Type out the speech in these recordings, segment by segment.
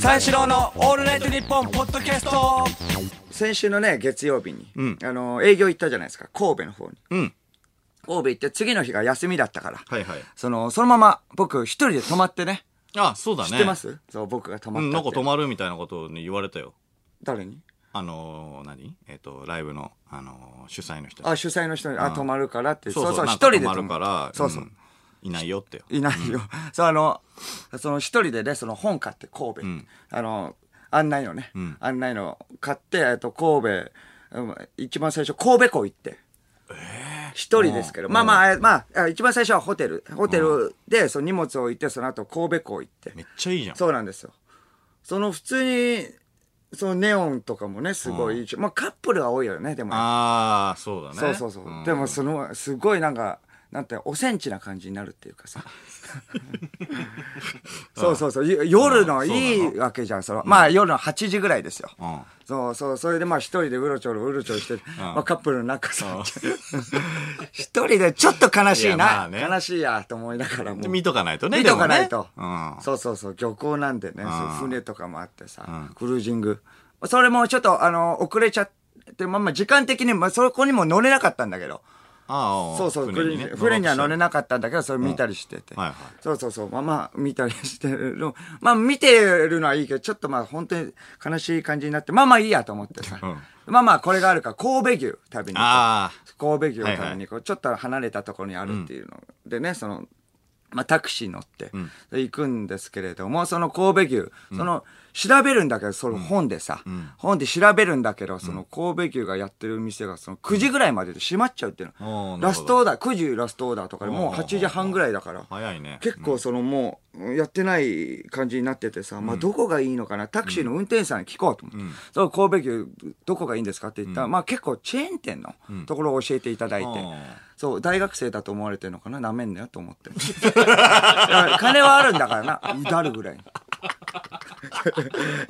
三四郎のオールナイトニッポンポッドキャスト先週のね、月曜日に、んあの、営業行ったじゃないですか、神戸の方に。うん。神戸行って次の日が休みだったから、はいはい。その、そのまま僕一人で泊まってね、あ、そうだね。知ってます？そう、僕が泊まうん、ったって。なんか泊まるみたいなことをね言われたよ。誰に？あのー、何？えっ、と、ライブの、あのー主催の人にあ、主催の人に、あ、泊まるからって。そうそう、一人で泊るから、そうそう。んいないよってよ。いないよ。そう、あの、その一人でね、その本買って神戸、んあの、案内のね、ん案内の買って、えっと、神戸、うん一番最初、神戸港行って。一人ですけど、まあまあ、まあ、あ一番最初はホテル。ホテルで、その荷物を置いて、その後神戸港行って。めっちゃいいじゃん。そうなんですよ。その普通に、そのネオンとかもね、すごいいいし、まあカップルが多いよね、でもね。ああ、そうだね。そうそうそう。んでもその、すごいなんか、なんて、おセンチな感じになるっていうかさ。そうそうそう。ゆ夜のうんいいわけじゃん、その。まあ夜の8時ぐらいですよ。うん。そうそう。それでまあ一人でうろちょろうろちょろして、まあカップルの中さ、一人でちょっと悲しいな。悲しいやと思いながらも。見とかないとね。見とかないと。そうそうそう、漁港なんでね、船とかもあってさ、んクルージング。それもちょっと、あの、遅れちゃって、まあまあ時間的に、まあそこにも乗れなかったんだけど、ああ、そうそう、船にね。船には乗れい。なかったんだけど、それ見たりしてて。はいはいそうそうそう、まあまあ見たりしてるの。まあ見てるのはいいけど、ちょっとまあ本当に悲しい感じになって、まあまあいいやと思ってさ。うんまあまあこれがあるから、神戸牛食べに行こうあ神戸牛を食べに行こう、ちょっと離れたところにあるっていうの、でねその、まあ、タクシー乗って行くんですけれども、その神戸牛、その調べるんだけどその本でさ、本で調べるんだけどその神戸牛がやってる店がその9時ぐらいまでで閉まっちゃうっていうおの、ーラストオーダー9時ラストオーダーとかでもうおー8時半ぐらいだから。あ、早いね。結構そのもうやってない感じになっててさ、まあどこがいいのかな？タクシーの運転手さんに聞こうと思って、その神戸牛どこがいいんですか？って言ったら、まあ結構チェーン店のところを教えていただいて、うんそう大学生だと思われてるのかな？なめんなよと思って 金はあるんだからな。うだるぐらいに。い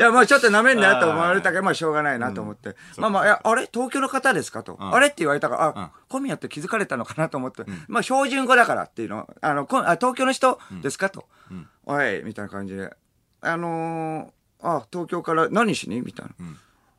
やまあちょっとなめんなよと思われたけどまあしょうがないなと思って、まあまあいやあれ？東京の方ですか？と、あれ？って言われたからあ、小宮って気づかれたのかなと思って、まあ標準語だからっていうの。あのこあ東京の人ですか？と、おいみたいな感じで。あのー、あ東京から何しに？みたいな、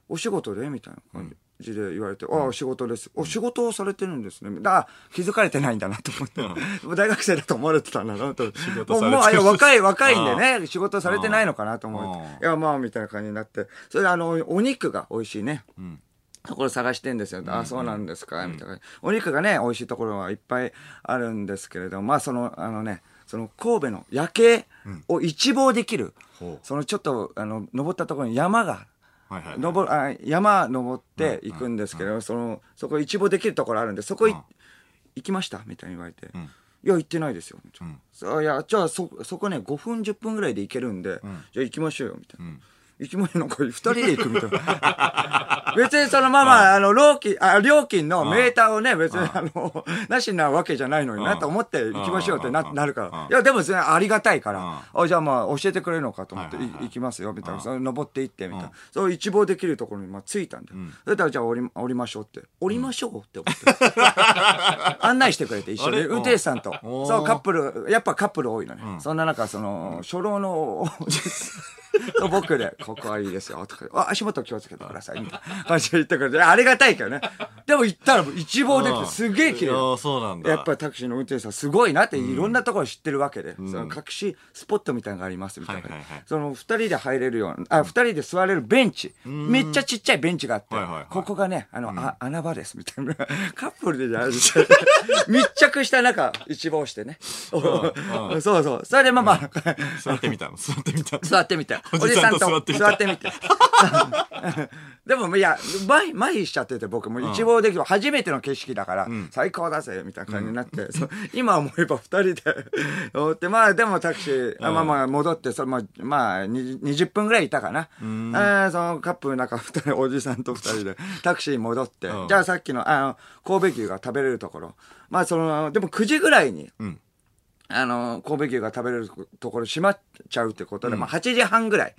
お仕事で？みたいな感じで言われて、ああ、仕事です。お仕事をされてるんですね。だから気づかれてないんだなと思って。大学生だと思われてたんだなと。仕事されてるもう、もうあ若い、若いんでね、仕事されてないのかなと思って。うんいや、まあ、みたいな感じになって。それで、あの、お肉が美味しいね。ところ探してんですよ。あ、そうなんですか、みたいな。お肉がね、美味しいところはいっぱいあるんですけれども、まあ、その、あのね、その神戸の夜景を一望できる、そのちょっと、あの、登ったところに山が、はいはい。登るあ山登って行くんですけど、そのそこ一望できるところあるんでそこい、うん。行きましたみたいに言われて、ん。いや行ってないですよ、ん。そういやじゃあそそこね5分10分ぐらいで行けるんで、じゃあ行きましょうよみたいな、行きましょうなんか2人で行くみたいな 別にそのまま、あの料金あ料金のメーターをね別に あのなしなわけじゃないのになと思って行きましょうってななるから。い。やでもそれありがたいから。あじゃあまあ教えてくれるのかと思って、行きますよみたいな、それ登って行ってみたいな、そう一望できるところにまあ着いたんで、それからじゃあ降り降りましょうって降りましょうって思って、案内してくれて一緒に。運転手さんと。そうカップルやっぱカップル多いのね、そんな中その初老のと 僕で「ここはいいですよ」とかあ「足元気をつけてください」みたいな感じで言ってくれてありがたいけどね。でも行ったら一望できてすげえ綺麗。そうなんだ。やっぱりタクシーの運転手さんすごいなっていろんなところ知ってるわけで、その隠しスポットみたいなのがありますみたいな、その二人で入れるようなあ二人で座れるベンチ。めっちゃちっちゃいベンチがあって、ここがねあの、あ穴場ですみたいな。カップルでじゃないです 密着した中一望してね、そうそう。それでまあまあ、座ってみたの。座ってみたの。座ってみて。おじさんと座ってみた。座ってみて。でも、いや、麻痺、しちゃってて、僕も一望できる、初めての景色だから、最高だぜ、みたいな感じになって、そう今思えば二人で、乗って、まあ、でもタクシー、あまあまあ、戻って、それまあ、まあ、に20分ぐらいいたかな。あーそのカップルの中二人、おじさんと二人で、タクシーに戻って、うん。じゃあさっきの、あの、神戸牛が食べれるところ、まあ、その、でも9時ぐらいに、んあの、神戸牛が食べれるところ閉まっちゃうってことで、まあ8時半ぐらい。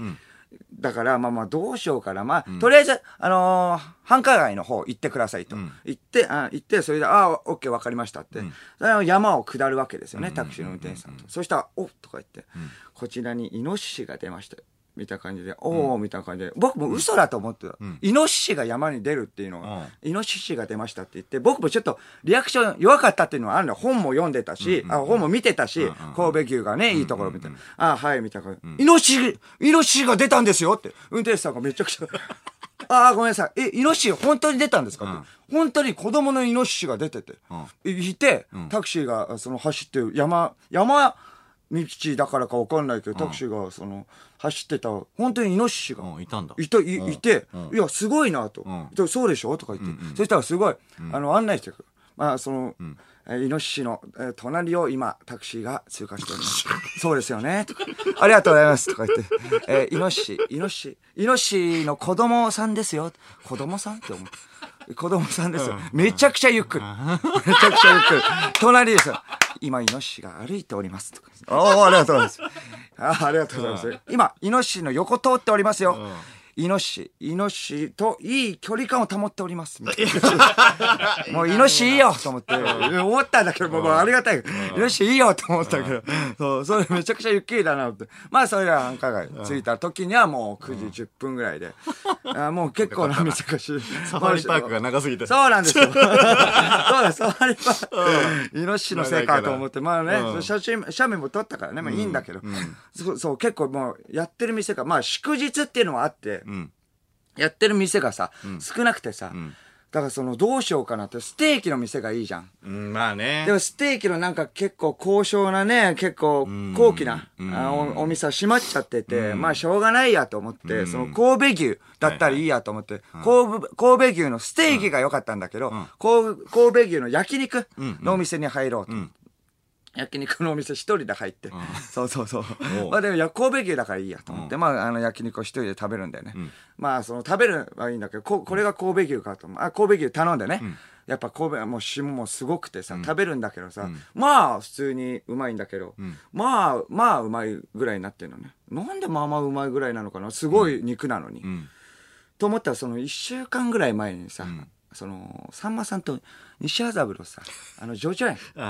だから、まあまあ、どうしようかな。まあ、とりあえず、あのー繁華街の方行ってくださいと。ん。行って、あ行って、それで、ああ、オッケー、わかりましたって。それは山を下るわけですよね、タクシーの運転手さんと。そしたら、おとか言って、こちらにイノシシが出ました。みたいな感じで、おおみたいな感じで、僕も嘘だと思ってた。イノシシが山に出るっていうのが、イノシシが出ましたって言って、僕もちょっとリアクション弱かったっていうのはあるの。本も読んでたし、あ本も見てたし、神戸牛がね、いいところみたいな。あはい、みたいな感じ。イノシシ、イノシシが出たんですよって、運転手さんがめちゃくちゃ、ああ、ごめんなさい。え、イノシシ本当に出たんですかって。本当に子供のイノシシが出てて、いて、タクシーがその走ってる山、山道だからかわかんないけど、タクシーがその走ってた、本当にイノシシがうんいたんだいた、いうんいてうん、いや、すごいなとん。でそうでしょとか言って。そしたらすごい、あの、案内してくる。まあ、その、えーイノシシの、えー隣を今、タクシーが通過しております。そうですよね。とかありがとうございます。とか言って、えーイノシシ、イノシシ、イノシシの子供さんですよ。子供さんって思う。子供さんですよ。めちゃくちゃゆっくり。めちゃくちゃゆっくり。隣ですよ。今、イノシシが歩いております。とか。おお、ありがとうございます。あありがとうございます。今、イノシシの横通っておりますよ。イノシシ、イノシシといい距離感を保っております。みたいな もうイノシシいいよと思って、思ったんだけど、もうもうありがたい。イノシシいいよと思ったけど、そう、それめちゃくちゃゆっくりだなって。まあ、それが繁華街着いた時にはもう9時10分ぐらいで、あもう結構な難しい。サファリパークが長すぎて。そうなんですよ。そうだ、サファリパーク。イノシシのせいかと思って、まあね、うん。写真、写メも撮ったからね、まあいいんだけど、そう結構もうやってる店が、まあ祝日っていうのもあって、うん。やってる店がさ、少なくてさ、だからそのどうしようかなって、ステーキの店がいいじゃん。うん、まあね。で。もステーキのなんか結構高尚なね、結構高貴な、うん。あおお店は閉まっちゃってて、まあしょうがないやと思って、その神戸牛だったらいいやと思って、神戸神戸牛のステーキが良かったんだけど、神戸神戸牛の焼肉のお店に入ろうと。焼肉のお店一人で入って、そうそうそう。まあでもいや神戸牛だからいいやと思って、まああの焼肉を一人で食べるんだよね、まあその食べるはいいんだけどここれが神戸牛かと思う。あ神戸牛頼んでね、やっぱ神戸はもう霜もすごくてさ、食べるんだけどさ、まあ普通にうまいんだけど、まあまあうまいぐらいになってるのね。なんでまあまあうまいぐらいなのかな？すごい肉なのに、ん。と思ったらその1週間ぐらい前にさ、そのさんまさんと西麻布のさあのジョジョ園。あ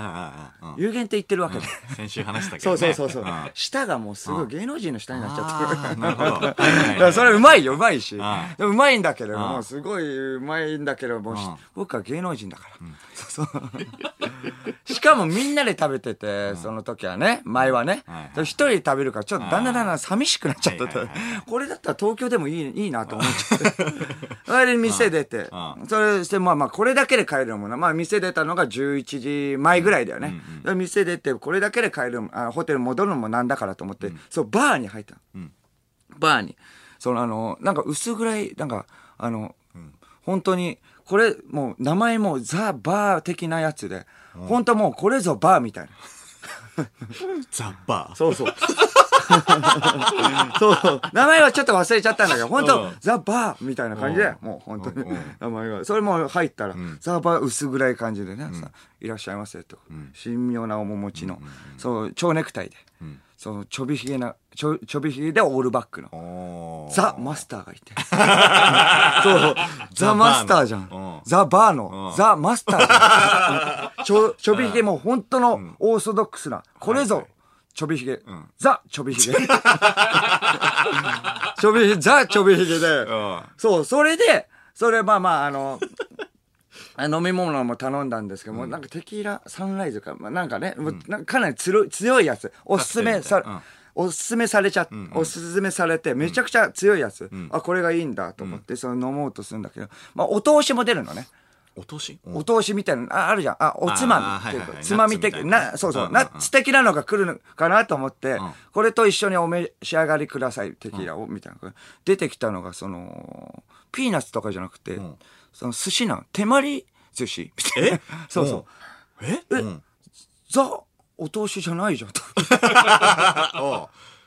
あ、ああ、うん有限って言ってるわけで、先週話したけそどね。うそうそうそう、ん。舌がもうすごい芸能人の舌になっちゃって。るああ、なるほど。はいはいだはいからそれうまいようまいし。うまいんだけどあもうすごいうまいんだけども僕は芸能人だから、そうそう。しかもみんなで食べててその時はね前はね。はいはい。人で食べるからちょっとだんだんだんだん寂しくなっちゃっててはいはいはこれだったら東京でもいいいいなと思っちゃって。それで店出て。あそれしてまあまあこれだけで帰るのもなまあ店出たのが11時前ぐらいだよねで店出てこれだけで帰るあホテル戻るのもなんだからと思ってそうバーに入ったのバーに。そのあの、なんか薄暗い、なんか、あの、本当に、これ、もう名前もザ・バー的なやつで、本当もうこれぞバーみたいな。ザ・バー。そうそう。そう。名前はちょっと忘れちゃったんだけど、本当、うんザ・バーみたいな感じで、うんもう本当にうんうん、名前が。それも入ったら、ザ・バー薄暗い感じでね、さいらっしゃいませと。神妙な面持ちの、そう、蝶ネクタイで、そのちょびひげな、ちょちょびひげでオールバックの。ザ・マスターがいて。そう、ザ・マスターじゃんうん。ザ・バーの、ザ・マスターじゃん。ちょ、ちょびひげも本当のオーソドックスな、これぞ、ちょびひげ。ザ・ちょびひげ。ちょびひげ、ザ・ちょびひげで。ん。そう、それで、それまあまあ、あの、あ飲み物も頼んだんですけども、なんかテキーラサンライズか、まあ、なんかね、もうなんかかなり強い強いやつ、おすすめさ、カクテルみたいなおすすめされちゃ、おすすめされて、めちゃくちゃ強いやつ、あ、これがいいんだと思って、その飲もうとするんだけど、まあ、お通しも出るのね。お年お通しみたいなのああるじゃん。あ、おつまみ。っていうか、つまみ的なな、そうそう、うんナッツ的なのが来るのかなと思って、ん。これと一緒にお召し上がりください、テキーラを、みたいな。出てきたのが、その、ピーナッツとかじゃなくて、その寿司なの。手まり寿司。みたいな。そう。そう。え？え？うん。ザ、お通しじゃないじゃん。と。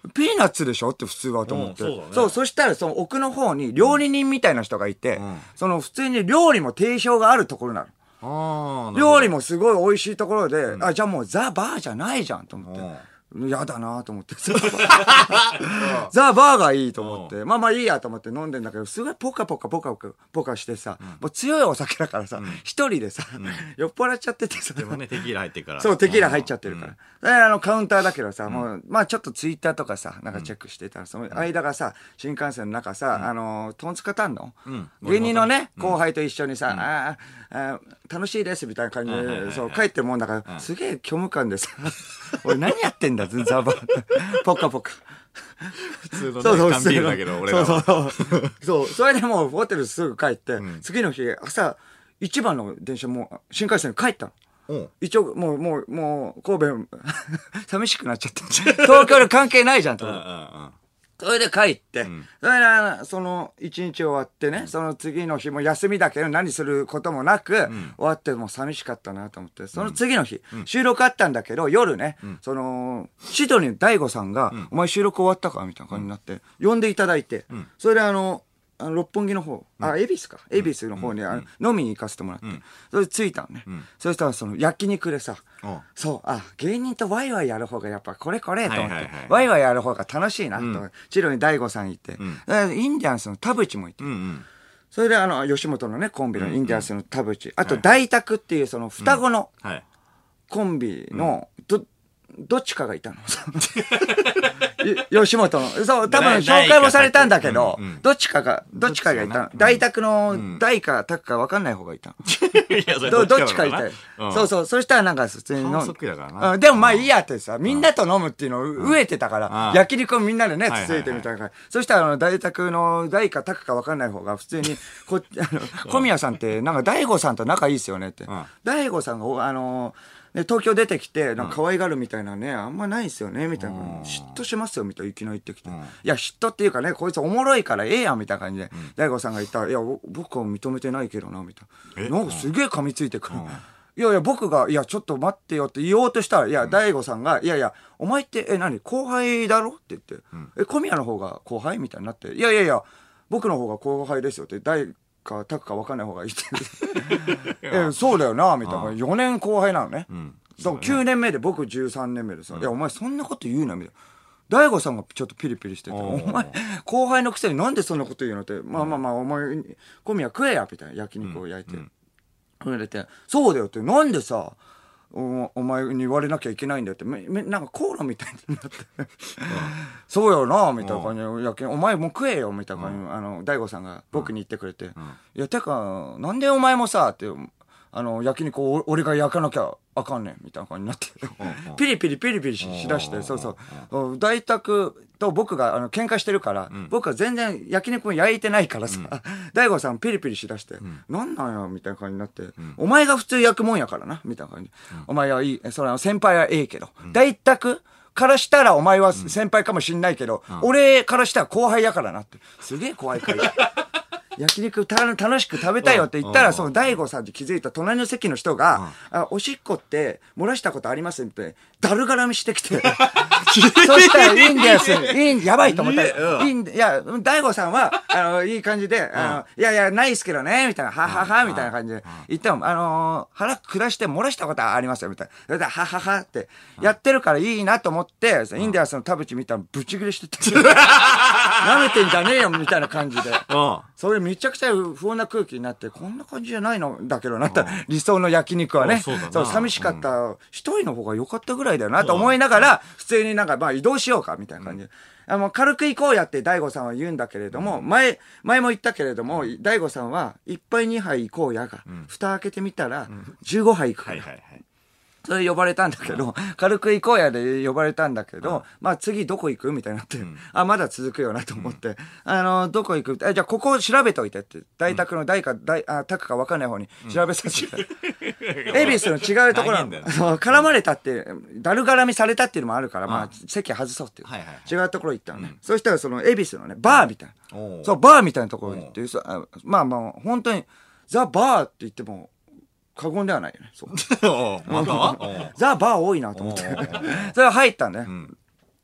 あピーナッツでしょ？って普通はと思って。うんそうだねそう、そしたらその奥の方に料理人みたいな人がいて、んその普通に料理も定評があるところなの。料理もすごい美味しいところで、あ、じゃあもうザ・バーじゃないじゃんと思って。嫌だなと思って。ザ・バーがいいと思って。まあまあいいやと思って飲んでんだけど、すごいポカポカポカポカポカしてさ、もう強いお酒だからさ、一人でさ、酔っ払っちゃっててさ。でもね、テキーラ入ってるから。そう、テキーラ入っちゃってるから。で、あの、カウンターだけどさ、もう、まあちょっとツイッターとかさ、なんかチェックしてたら、その間がさ、新幹線の中さ、あの、トンツカタンの？ん。芸人のね、後輩と一緒にさ、あーあー、楽しいですみたいな感じで、そう、帰ってるもんだから、すげえ虚無感でさ、俺何やってんだ、ザバポカポカ。普通のそうそう、ね、缶ビールだけど、俺らそうは。そう。そう、それでもうホテルすぐ帰って、次の日、朝、一番の電車もう、新幹線に帰ったの。うん一応、もう、もう、もう、神戸、寂しくなっちゃって。東京で関係ないじゃん、とん。それで帰って、それで、その、一日終わってね、その次の日も休みだけど何することもなく、終わってもう寂しかったなと思って、その次の日、収録あったんだけど、夜ね、その、シドニーの大悟さんが、お前収録終わったかみたいな感じになって、呼んでいただいて、それであの、あの六本木の方、あ、恵比寿か。恵比寿の方に、あの飲みに行かせてもらって、それで着いたのね。そしたらその焼肉でさ、う。んそう、あ、芸人とワイワイやる方がやっぱこれこれと思って、ワイワイやる方が楽しいなと、チロに大悟さんいて、インディアンスの田淵もいて。それであの、吉本のね、コンビのインディアンスの田淵、あと大宅っていうその双子のはい。コンビの、ど、どっちかがいたの？よ吉本の。そう、多分大紹介もされたんだけどうんうん、どっちかが、どっちかがいたの？大宅の大か宅か分かんない方がいたの。いや、それどどっちかいたい。そううそう。そしたらなんか普通に飲反んでもまあいいやってさ、みんなと飲むっていうのを飢えてたからう、ん焼肉をみんなでね、はいはいつついてみたいな感じ。そしたらあの、大宅の大か宅か分かんない方が普通に、こ、あの、小宮さんってなんか大悟さんと仲いいっすよねってん。大悟さんがお、あの、ね、東京出てきて、なんか可愛がるみたいなね、あんまないっすよね、みたいな。嫉妬しますよ、みたいないきなり言って。きて。いや、嫉妬っていうかね、こいつおもろいからええやん、みたいな感じで、大悟さんが言ったら、いや、お僕は認めてないけどな、みたいな。なんかすげえ噛みついてくる。いやいや、僕が、いや、ちょっと待ってよって言おうとしたら、いや、大悟さんが、いやいや、お前って、え、何後輩だろ？って言って、え、小宮の方が後輩？みたいになって、いやいやいや、僕の方が後輩ですよって、大か、タクか分かんない方がいいって。え、そうだよな、みたいな。4年後輩なのね。だから9年目で僕13年目でさ、いや、お前そんなこと言うな、みたいな。大悟さんがちょっとピリピリしてて、お前、後輩のくせになんでそんなこと言うのって、まあまあまあ、お前、小宮食えや、みたいな、焼肉を焼いて。言われて、そうだよって、なんでさ、おお前に言われなきゃいけないんだよって、めめなんかコーラみたいになって、そうよな、みたいな感じで、焼きお前も食えよ、みたいな感じで、あの、大悟さんが僕に言ってくれて、いや、てか、なんでお前もさ、って、あの、焼肉を俺が焼かなきゃあかんねん、みたいな感じになって、ピリピリピリピリししだして、そうそう、大宅と僕があの喧嘩してるから、僕は全然焼肉も焼いてないからさ、大悟さんピリピリしだして、なんなんや、みたいな感じになって、お前が普通焼くもんやからな、みたいな感じ。お前はいい、それは先輩はええけど、大宅からしたらお前は先輩かもしんないけど、俺からしたら後輩やからなって、すげえ怖い会話。焼肉た楽しく食べたいよって言ったら、その大悟さんって気づいた隣の席の人が、あ、おしっこって漏らしたことありますって、だるがらみしてきて。そしたら いいんです。いいん、やばいと思ったら、いいんいや、大悟さんは、あの、いい感じで、あの、いやいや、ないっすけどね、みたいな、ははは、みたいな感じで言っても、あのー、腹下して漏らしたことはありますよ、みたいな。それで、はははって、やってるからいいなと思って、インディアンスの田淵見たらブチギレしてて、舐めてんじゃねえよ、みたいな感じで。うん。それめちゃくちゃ不穏な空気になって、こんな感じじゃないのだけどなった理想の焼肉はね。あそう寂しかった。一人の方が良かったぐらいだよなと思いながら、普通になんかまあ移動しようかみたいな感じ。で。あの、軽く行こうやって大悟さんは言うんだけれども、前、前も言ったけれども、大悟さんは、一杯二杯行こうやが、蓋開けてみたら、15杯行くから。はいはいはい。それ呼ばれたんだけど、軽く行こうやで呼ばれたんだけど、まあ次どこ行くみたいになって、あ、まだ続くよなと思って、あの、どこ行く？えじゃあここ調べといてって、大宅の大か、大、あ、宅か分かんない方に調べさせて。恵比寿の違うところそう絡まれたって、だる絡みされたっていうのもあるから、まあ席外そうっていう。違うところ行ったのね。そしたらその恵比寿のね、バーみたいな。そう、バーみたいなところに行って、まあまあ、本当に、ザ・バーって言っても、過言ではないよね。そう。またはザ・バー多いなと思って。それ入ったんね。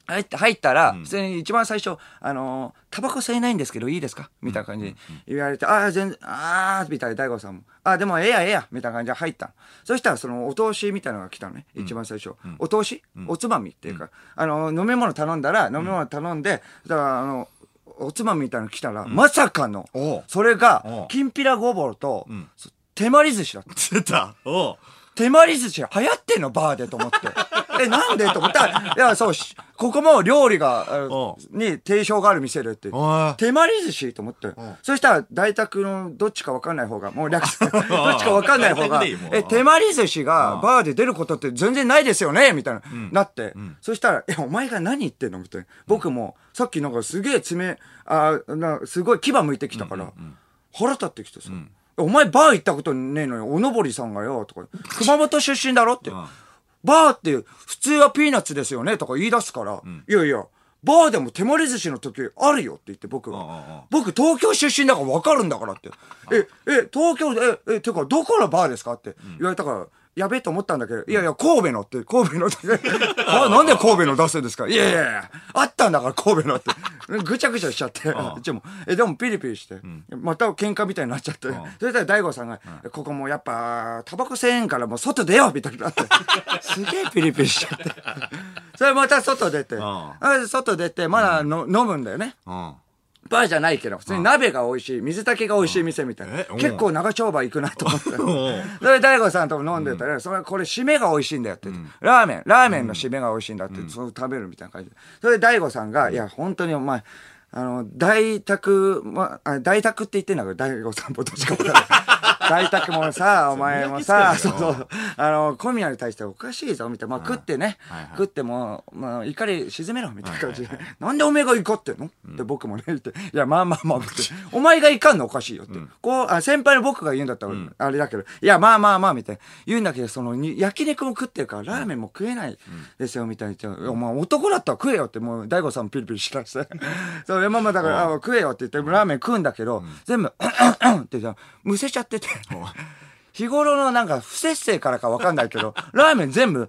入って、入ったら、普通に一番最初、あのータバコ吸えないんですけどいいですか？みたいな感じで言われて、ああ、全然、ああ、みたいな大悟さんも、ああ、でもええやええや、みたいな感じで入ったの。そしたら、その、お通しみたいなのが来たのね、一番最初。お通し、おつまみっていうか、あのー飲み物頼んだら、飲み物頼んで、だから、あの、おつまみみたいなの来たら、まさかの。それがきんぴらごぼうと、手まり寿司だった。出たおう手まり寿司流行ってんのバーでと思って。え、なんでと思った？ら、いや、そうし、ここも料理が、に定評がある店でっておい。手まり寿司と思って。そしたら、大宅のどっちかわかんない方が、もう略す。どっちかわかんない方が、大宅でいいもうえ、手まり寿司がバーで出ることって全然ないですよねみたいな、なって。そしたら、え、お前が何言ってんのみたいな。僕も、さっきなんかすげえ爪、あなすごい牙向いてきたから、腹立ってきてさ。お前バー行ったことねえのよ、おのぼりさんがよ、とか。熊本出身だろ？って。バーって普通はピーナッツですよね？とか言い出すから、いやいや、バーでも手まり寿司の時あるよって言って僕が。僕東京出身だから分かるんだからって。え、え、東京で、え、え、てかどこのバーですか？って言われたから、やべえと思ったんだけど、いやいや、神戸のって、神戸のって。あ、なんで神戸の出すんですか？いやいやいや、あったんだから神戸のって。ぐちゃぐちゃしちゃって。でも、え、でもピリピリして、また喧嘩みたいになっちゃって。それで大悟さんが、ここもうやっぱ、タバコせえんからもう外出ようみたいになって。すげえピリピリしちゃって。それまた外出て。外出て、まだの、飲むんだよね。うんバーじゃないけど、普通に鍋が美味しい、水炊きが美味しい店みたいな。結構長丁場行くなと思って。それで大悟さんとも飲んでたら、それこれ締めが美味しいんだよって。ラーメン、ラーメンの締めが美味しいんだって、それを食べるみたいな感じで。それで大悟さんが、いや、本当にお前、あの、大宅、ま、あ大宅って言ってんだけど、大悟さんもどっちかも わかんない。大宅もさ、お前もさ、そうそう、あの、小宮に対しておかしいぞ、みたいな。まあ、食ってね、はいはい食っても、まあ、怒り沈めろ、みたいな感じで。なんでおめえが怒ってんの？って僕もね、言って。いや、まあまあまあ、って。お前が怒んの？おかしいよって。こう、あ先輩の僕が言うんだったら、あれだけど、いや、まあまあまあ、みたいな。言うんだけど、その、に焼肉も食ってるから、ラーメンも食えないですよ、みたいに言って。いや、まあ、男だったら食えよって、もう、大悟さんもピリピリしだして。そう、まあまあ、だから、あ食えよって言って、ラーメン食うんだけど、全部、ってじゃむせちゃってて。日頃のなんか不節制からかわかんないけど、ラーメン全部、っ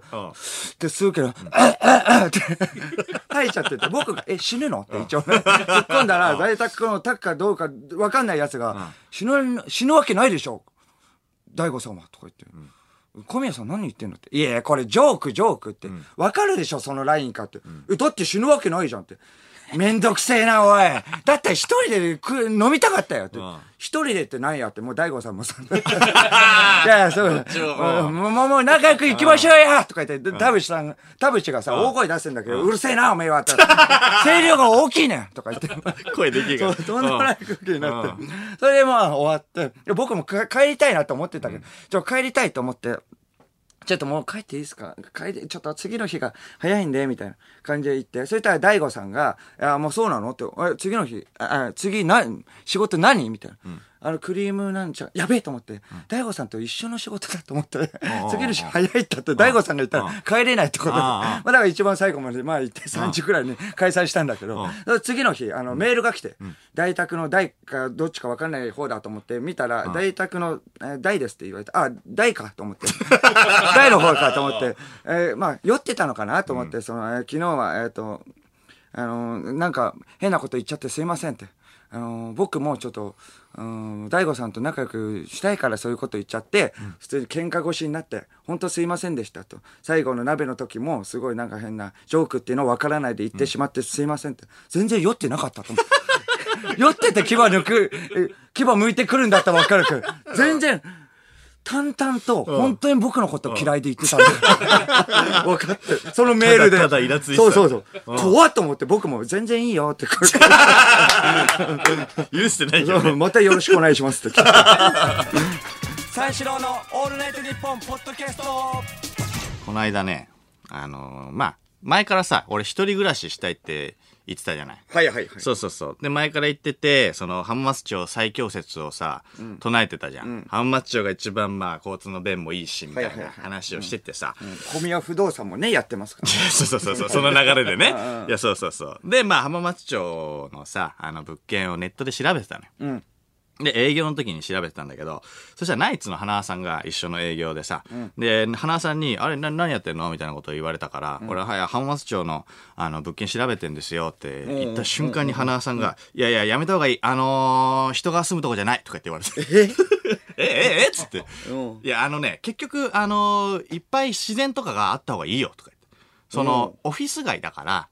て吸うけど、って吐いちゃってて、僕が、え、死ぬの？って一応ね、突っ込んだら、大宅のタクかどうかわかんない奴が、死ぬ、死ぬわけないでしょ？大悟様とか言って。小宮さん何言ってんのって。いやいや、これジョーク、ジョークって。わかるでしょ、そのラインかって。え、だって死ぬわけないじゃんって。めんどくせえな、おい。だったら一人で食う飲みたかったよってん。一人でって何やって、もう大悟さんもさ。いやいや、そう。うんもう、もう、もう仲良く行きましょうやとか言って、田淵さん、田淵がさ、大声出してんだけど、うるせえな、おめえはって。声量が大きいねんとか言って。声できるからとんでもない空気になって。それでまあ終わって、で僕もか帰りたいなと思ってたけど、ちょ、帰りたいと思って、ちょっともう帰っていいですか？帰って、ちょっと次の日が早いんで、みたいな感じで言って、そしたら大悟さんが、あ、もうそうなの？って、え次の日、あ、次な、仕事何？みたいな。あの、クリームなんちゃ、やべえと思って、大悟さんと一緒の仕事だと思って、次の日早いってって、大悟さんが言ったら帰れないってことで、まあだから一番最後まで、まあ行って3時くらいに開催したんだけど、次の日、あの、メールが来て、大宅の大かどっちか分かんない方だと思って見たら、大宅のえー大ですって言われて、あ、大かと思って、大の方かと思って、えーまあ酔ってたのかなと思って、その、えー昨日は、えっ、と、あのーなんか変なこと言っちゃってすいませんって。あのー僕もちょっと、うん、大悟さんと仲良くしたいからそういうこと言っちゃって、普通に喧嘩越しになって、本当すいませんでしたと。最後の鍋の時も、すごいなんか変なジョークっていうのを分からないで言ってしまってすいませんって。全然酔ってなかったと思う。酔ってて牙抜く、え牙向いてくるんだったら分かるけど、全然、淡々と、本当に僕のこと嫌いで言ってたんだよ。分かって。そのメールで。ただただイラついてたそうそうそう。怖っと思って僕も全然いいよって。許してないけどね。またよろしくお願いしますって。三四郎のオールナイトニッポンポッドキャストこの間ね、あのーまあ、前からさ、俺一人暮らししたいって言ってたじゃない。はいはいはい。そうそうそう。で、前から言ってて、その、浜松町最強説をさ、唱えてたじゃん。浜松町が一番まあ、交通の便もいいし、みたいな話をしててさ。小宮不動産もね、やってますから。そうそうそうそう、その流れでね。いや、そうそうそう。で、まあ、浜松町のさ、あの、物件をネットで調べてたのよ。で、営業の時に調べてたんだけど、そしたらナイツの花輪さんが一緒の営業でさ、で、花輪さんに、あれ、な、何やってんの？みたいなことを言われたから、俺は、はい、浜松町の、あの、物件調べてんですよって言った瞬間に花輪さんが、いやいや、やめた方がいい。あのー人が住むとこじゃないとか言って言われて。え？え？え？え？っつって。うん。いや、あのね、結局、あのーいっぱい自然とかがあった方がいいよとか言って。その、オフィス街だから、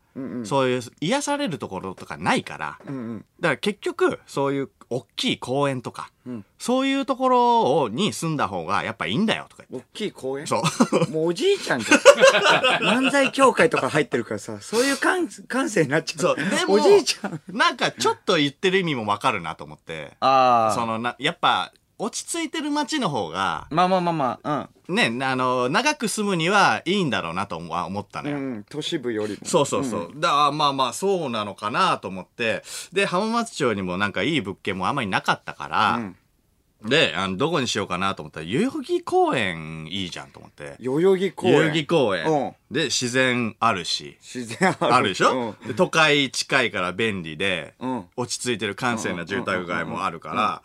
そういう癒されるところとかないから、だから結局、そういう大きい公園とか、そういうところをに住んだ方がやっぱいいんだよとか言って。大きい公園？そう。もうおじいちゃんじゃん。漫才協会とか入ってるからさ、そういう感感性になっちゃう。そう。でも、おじいちゃん。なんかちょっと言ってる意味もわかるなと思って。あそのな、やっぱ、落ち着いてる街の方が、まあまあまあまあ、ね、あの、長く住むにはいいんだろうなとは思ったのうん。よ。うん、都市部よりも。そうそうそう。だからまあまあそうなのかなと思って。で、浜松町にもなんかいい物件もあんまりなかったから、で、あの、どこにしようかなと思ったら、代々木公園いいじゃんと思って。代々木公園。代々木公園。うんで、自然あるし。自然ある。あるでしょ、で都会近いから便利で、うん落ち着いてる閑静な住宅街もあるから、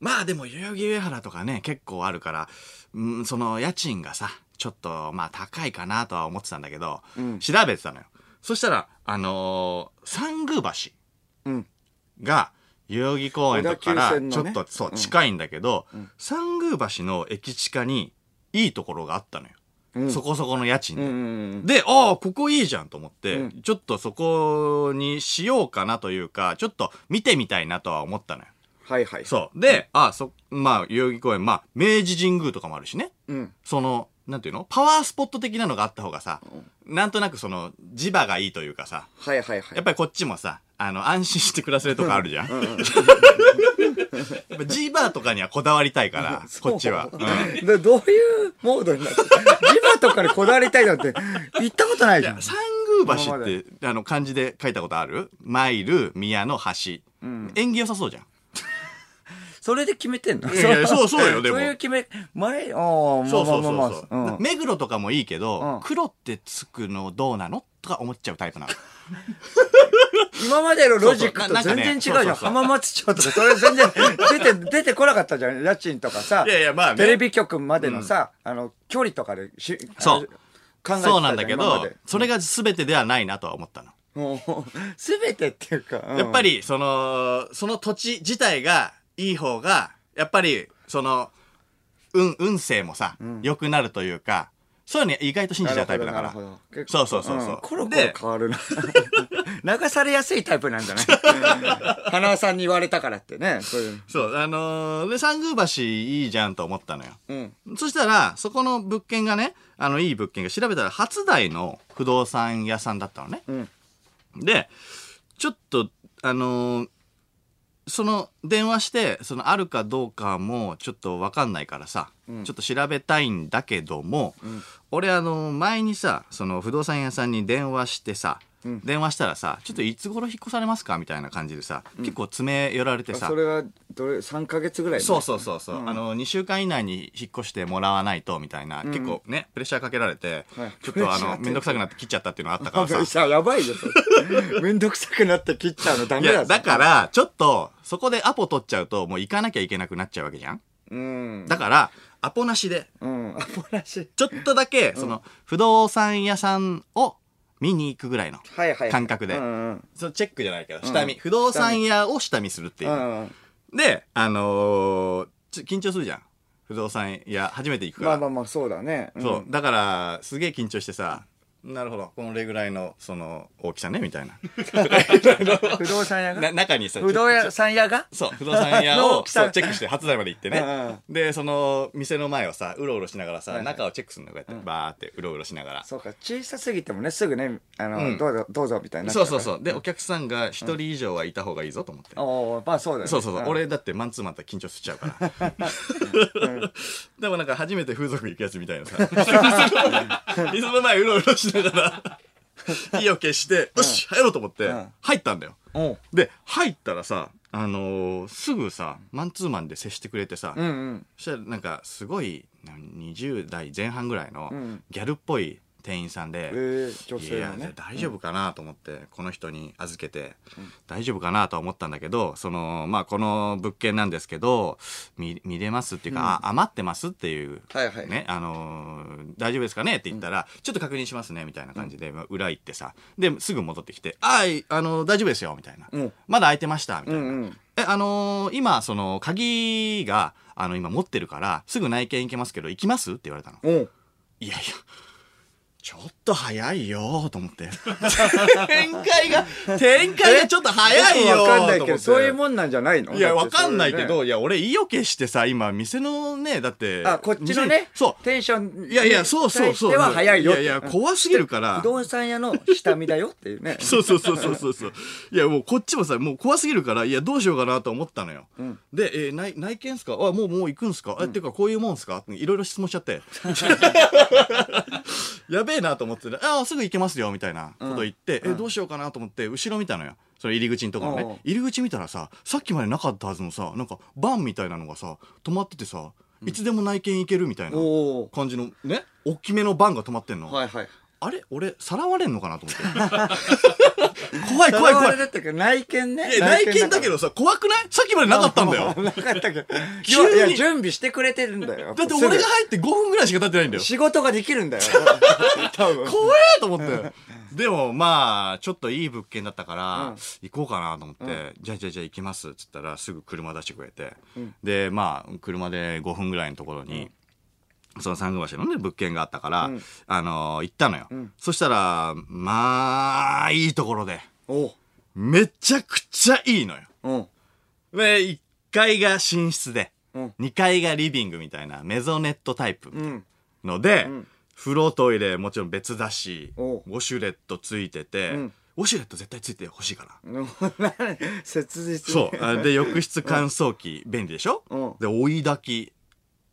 まあでも代々木上原とかね、結構あるから、うん、その家賃がさ、ちょっとまあ高いかなとは思ってたんだけど、調べてたのよ。そしたら、あのー三宮橋うん。が、代々木公園とかからちょっと、そう、近いんだけど、三宮橋の駅地下にいいところがあったのよ。うんそこそこの家賃で。うんうんで、ああ、ここいいじゃんと思って、うんちょっとそこにしようかなというか、ちょっと見てみたいなとは思ったのよ。はいはい。そう。で、ああ、そ、まあ、代々木公園、まあ、明治神宮とかもあるしね。うん。その、なんていうの？パワースポット的なのがあった方がさ、なんとなくその、磁場がいいというかさ、はいはいはい。やっぱりこっちもさ、あの、安心して暮らせるとこあるじゃん。やっぱ磁場とかにはこだわりたいから、こっちは。うんでどういうモードになってる？ジバとかにこだわりたいなんて言ったことないじゃん。三宮橋って、あの、漢字で書いたことある？マイル、宮の橋。縁起良さそうじゃん。それで決めてんの？いやいやそうそうよでもそういう決め、前、ああ、まそうそうそうそう、まあまあ。うん目黒とかもいいけど、うん黒ってつくのどうなのとか思っちゃうタイプなの。今までのロジックとそうそうな全然違うじゃん。なんかねそうそうそう浜松町とか、それ全然出て、出てこなかったじゃん。家賃とかさ。いやいやまあねテレビ局までのさ、あの、距離とかでし、そう考えてたじゃそうなんだけど今まで、それが全てではないなとは思ったの。もう、すべてっていうか。うんやっぱ、り、その、その土地自体がいい方が、やっぱり、その、運、運勢もさ、良くなるというか、そういうの意外と信じちゃうタイプだからそう構そうそうそう。んコロコロで変わるな。流されやすいタイプなんじゃない？花輪さんに言われたからってね。そういう。そう、あのーで、三宮橋いいじゃんと思ったのよ。うん。そしたら、そこの物件がね、あの、いい物件が調べたら、初台の不動産屋さんだったのね。うん。で、ちょっと、あのーその、電話して、その、あるかどうかも、ちょっとわかんないからさ、ちょっと調べたいんだけども、俺、あのー前にさ、その、不動産屋さんに電話してさ、電話したらさ、ちょっといつ頃引っ越されますか？みたいな感じでさ、結構詰め寄られてさ。そ、れは、どれ、3ヶ月ぐらい前？そうそうそうそう、あの2週間以内に引っ越してもらわないとみたいな、結構ねプレッシャーかけられて、はい。ちょっとあの面倒くさくなって切っちゃったっていうのがあったからさ。さ、やばいよ、それ。めんどくさくなって切っちゃうのダいメだだか、らちょっとそこでアポ取っちゃうともう行かなきゃいけなくなっちゃうわけじゃん。うん。だからアポなしで。うん。アポなし。ちょっとだけその不動産屋さんを見に行くぐらいの。感覚で。そのチェックじゃないけど下見、不動産屋を下見するっていう。であのーちょ緊張するじゃん不動産屋初めて行くから、まあまあまあ、そうだね。んそう。だから、すげえ緊張してさ、なるほど、このれぐらいの、その、大きさね、みたいな。不動産屋なが中にさ、不動産屋が？そう、不動産屋をチェックして、初台まで行ってねん。で、その、店の前をさ、うろうろしながらさ、中をチェックするの、こうやって、バーって、うろうろしながら。そうか、小さすぎてもね、すぐね、あの、うんどうぞ、どうぞ、みたいになそうそうそう。で、お客さんが一人以上はいた方がいいぞと思って。おーまあそうだよね。そうそうそう。ん俺だってマンツーマンだ緊張しちゃうから。でもなんか初めて風俗行くやつみたいなさ。水の前うろうろしながら、火を消して、よし、入ろうと思ってうん、入ったんだよ。で、入ったらさ、あのーすぐさ、マンツーマンで接してくれてさ、うんうん。そしたらなんかすごい、な20代前半ぐらいのん。ギャルっぽい店員さんで、えー、女性のね。大丈夫かなと思って、この人に預けて、大丈夫かなとは思ったんだけどそのまあこの物件なんですけど見見れますっていうか、あ余ってますっていう、はいはい。ねあのー大丈夫ですかねって言ったら、ちょっと確認しますねみたいな感じで、まあ裏行ってさですぐ戻ってきて「あいあの大丈夫ですよ」みたいな、うん。まだ開いてました」みたいな。うんうん。え、あのー今、その、鍵が、あの、今持ってるから、すぐ内見行けますけど、行きます？って言われたの。うん。いやいや、ちょっと早いよと思って。展開が、展開がちょっと早いよわかんないけど、そういうもんなんじゃないの？いや、わかんないけ。ど、いや、俺、意を決してさ、今、店のね、だって。あ、こっちのね店、そう。テンションいやいや、そうそうそう。では早いよ。いやいや、怖すぎるから。不動産屋の下見だよっていうね。そうそうそうそうそうそう。いや、もうこっちもさ、もう怖すぎるから、いや、どうしようかなと思ったのよ。んで、えー内、内見っすか？あ、もう、もう行くんすか、え、っていうか、こういうもんっすか？いろいろ質問しちゃって。やべえなと思って、あ、すぐ行けますよ、みたいなこと言って、え、どうしようかなと思って、後ろ見たのよ。その入り口のところね。入り口見たらさ、さっきまでなかったはずのさ、なんか、バンみたいなのがさ、止まっててさ、いつでも内見行けるみたいな。感じの、ね、大きめのバンが止まってんの。はいはい。あれ？俺、さらわれんのかなと思って。怖い怖い怖い。内見ね。いや内見だけど。どさ、怖くない？さっきまでなかったんだよ。なかったけど。急にいや、準備してくれてるんだよ。だって俺が入って5分ぐらいしか経ってないんだよ。仕事ができるんだよ。多分。怖えと思って。でもまあ、ちょっといい物件だったから、うん行こうかなと思って、じゃあじゃあじゃあ行きますっつったらすぐ車出してくれて、で、まあ、車で5分ぐらいのところに、その三宮橋のね、物件があったから、うんあのー行ったのよ。んそしたら、まあ、いいところで。めちゃくちゃいいのよ。うん。で、1階が寝室で、うん2階がリビングみたいなメゾネットタイプうん。ので、ん風呂トイレもちろん別だし、ウォシュレットついてて、うんウォシュレット絶対ついてほしいから。切実そう。あで、浴室乾燥機便利でしょ、うんで、追い炊き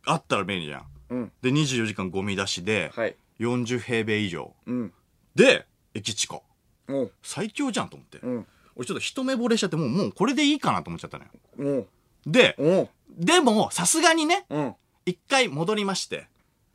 あったら便利じゃん。うん。で、24時間ゴミ出しで、はい。40平米以上。うん。で、駅地下。おう。最強じゃんと思って。うん。俺ちょっと一目惚れしちゃって、もう、もうこれでいいかなと思っちゃったのよ。で。でも、さすがにね、うん。一回戻りまして、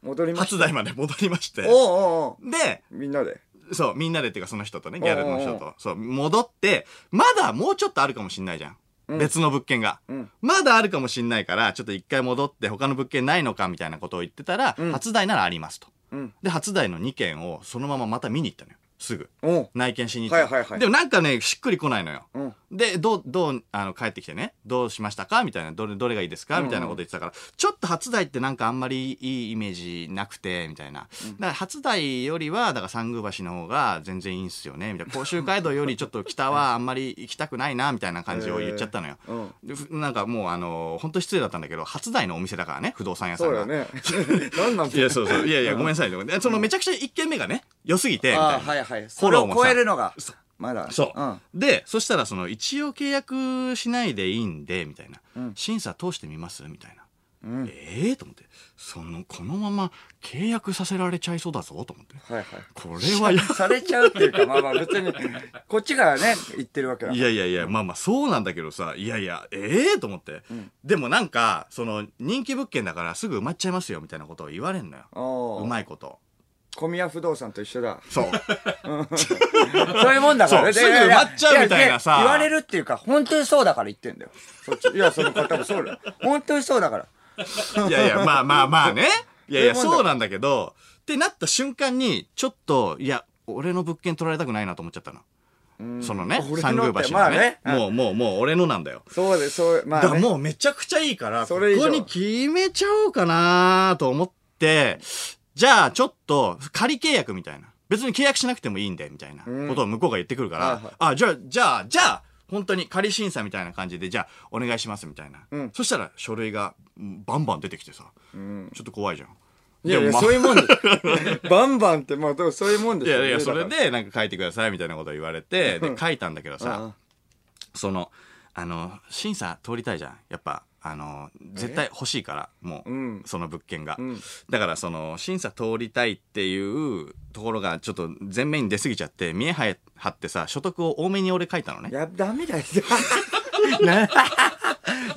戻りました。初台まで戻りまして、おうおうおうで、みんなで。そう、みんなでっていうかその人とね、ギャルの人おうと、そう、戻って、まだもうちょっとあるかもしんないじゃん。うん別の物件が。うん。まだあるかもしんないから、ちょっと一回戻って他の物件ないのかみたいなことを言ってたら、うん初台ならありますと。うん。で、初台の2件をそのまままた見に行ったのよ。すぐ。内見しに行ったの。はいはいはいでもなんかね、しっくりこないのよ。うん。で、どう、どう、あの、帰ってきてね、どうしましたか？みたいな、どれ、どれがいいですか？みたいなこと言ってたから、ちょっと初台ってなんかあんまりいいイメージなくて、みたいな。だから初台よりは、だから三宮橋の方が全然いいんすよね、みたいな。甲州街道よりちょっと北はあんまり行きたくないな、みたいな感じを言っちゃったのよ。うん。でふなんかもうあの、本当失礼だったんだけど、初台のお店だからね、不動産屋さんが。そうだね。何なんいや、そうそう。いやいや、ごめんなさいそのめちゃくちゃ一軒目がね、良すぎて、みたいな。ああ、はいはい。それをフォローもさ超えるのが、まだ。そう、うん。で、そしたら、その、一応契約しないでいいんで、みたいな。うん審査通してみます？みたいな。うん。ええと思って。その、このまま契約させられちゃいそうだぞ、と思って。はいはい。これはや、されちゃうっていうか、まあまあ別に、こっちがね、言ってるわけだいやいやいや、まあまあそうなんだけどさ、いやいや、ええと思って、でもなんか、その、人気物件だからすぐ埋まっちゃいますよ、みたいなことを言われんのよ。おうまいこと。小宮不動産と一緒だ。そう。そういうもんだからね。そうすぐ埋まっちゃうみたいなさ言われるっていうか、本当にそうだから言ってんだよ。そっち。いや、その方もそうだよ。本当にそうだから。いやいや、まあまあまあね。いやいや、そうなんだけど、ってなった瞬間に、ちょっと、いや、俺の物件取られたくないなと思っちゃったの。そのね、三宮橋のね。まあねもう、もう、もう、俺のなんだよ。そうで、そう、まあ、ね。だからもうめちゃくちゃいいから、ここに決めちゃおうかなと思って、じゃあちょっと仮契約みたいな。別に契約しなくてもいいんで、みたいなことを向こうが言ってくるから、はいはいあ、じゃあ、じゃあ、じゃあ、本当に仮審査みたいな感じで、じゃあ、お願いしますみたいな。うんそしたら書類がうんバンバン出てきてさ、んちょっと怖いじゃん。いやいや、まあそういうもんで。バンバンって、まあ、でもそういうもんですよいやいや、それでなんか書いてくださいみたいなことを言われて、で、書いたんだけどさ、うんその、あの、審査通りたいじゃん。やっぱ、あの、絶対欲しいから、もう、うんその物件が。んだから、その、審査通りたいっていうところが、ちょっと前面に出過ぎちゃって、見え張ってさ、所得を多めに俺書いたのね。いや、ダメだよ。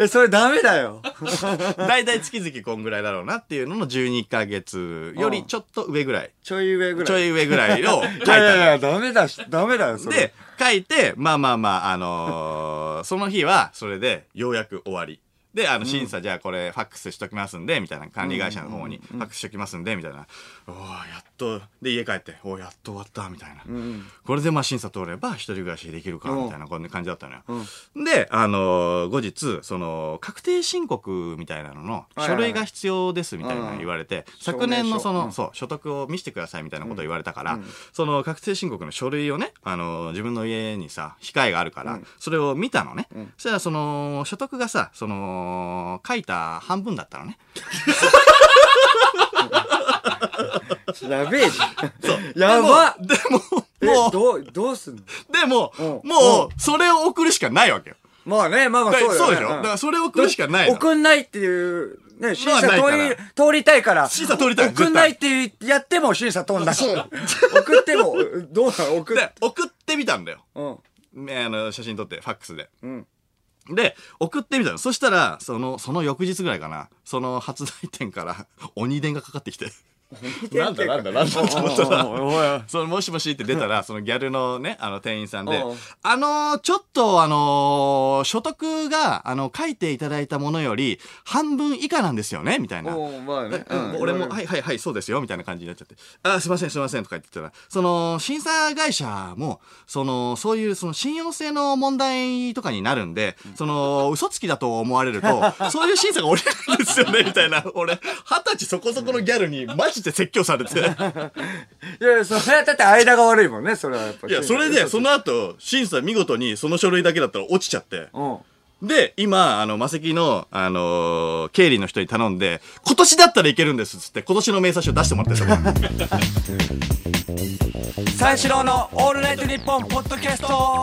それダメだよ。大体月々こんぐらいだろうなっていうのの12ヶ月よりちょっと上ぐらい。ちょい上ぐらい。ちょい上ぐらいを書いいたいやいや、ダメだし、ダメだよ、それ。で、書いて、まあまあまあ、あのーその日は、それで、ようやく終わり。で、あの、審査、じゃあこれ、ファックスしときますんで、みたいな、管理会社の方に、ファックスしときますんで、みたいな。おーやっと、で、家帰って、おーやっと終わった、みたいな。これで、まあ、審査通れば、一人暮らしできるか、みたいな、こんな感じだったのよ。で、あのー後日、その、確定申告みたいなのの、書類が必要です、みたいなの言われて、昨年のその、そう、所得を見せてくださいみたいなことを言われたから、その確定申告の書類をね、あの、自分の家にさ、控えがあるから、それを見たのね。そしたら、その、所得がさ、その、書いた半分だったのね。やべえじゃん。やばでも、え、もう、どう、どうすんの？でも、うんもう、それを送るしかないわけよ。まあね、まあまあそうだよ、ね。そうでしょ？だからそれを送るしかないの送んないっていう、ね、審査通り、通りたいから。審査通りたい送んないってやっても審査通んない。送っても、どうなの？送っで、送ってみたんだよ。うん。ねあの、写真撮って、ファックスで。うん。で、送ってみたの。そしたら、その、その翌日ぐらいかな、その発売店から鬼電がかかってきて。なんだなんだなんだ と思ったら、その、もしもしって出たら、そのギャルのね、あの店員さんであのーちょっとあのー所得が、あの、書いていただいたものより、半分以下なんですよねみたいな。おうまあね。うん俺も、はいはいはい、そうですよ、みたいな感じになっちゃって。あ、すいません、すいません、とか言ってたら、その、審査会社も、その、そういう、その、信用性の問題とかになるんで、その、嘘つきだと思われると、そういう審査が降りないんですよね、みたいな。俺、二十歳そこそこのギャルに、マジで説教されて。いや、それはだって間が悪いもんね、それはやっぱいや、それで、その後、審査見事にその書類だけだったら落ちちゃって。うん。で、今、あの、マセキの、あのー経理の人に頼んで、今年だったらいけるんですっつって、今年の明細書出してもらってる。三四郎のオールナイトニッポンポッドキャスト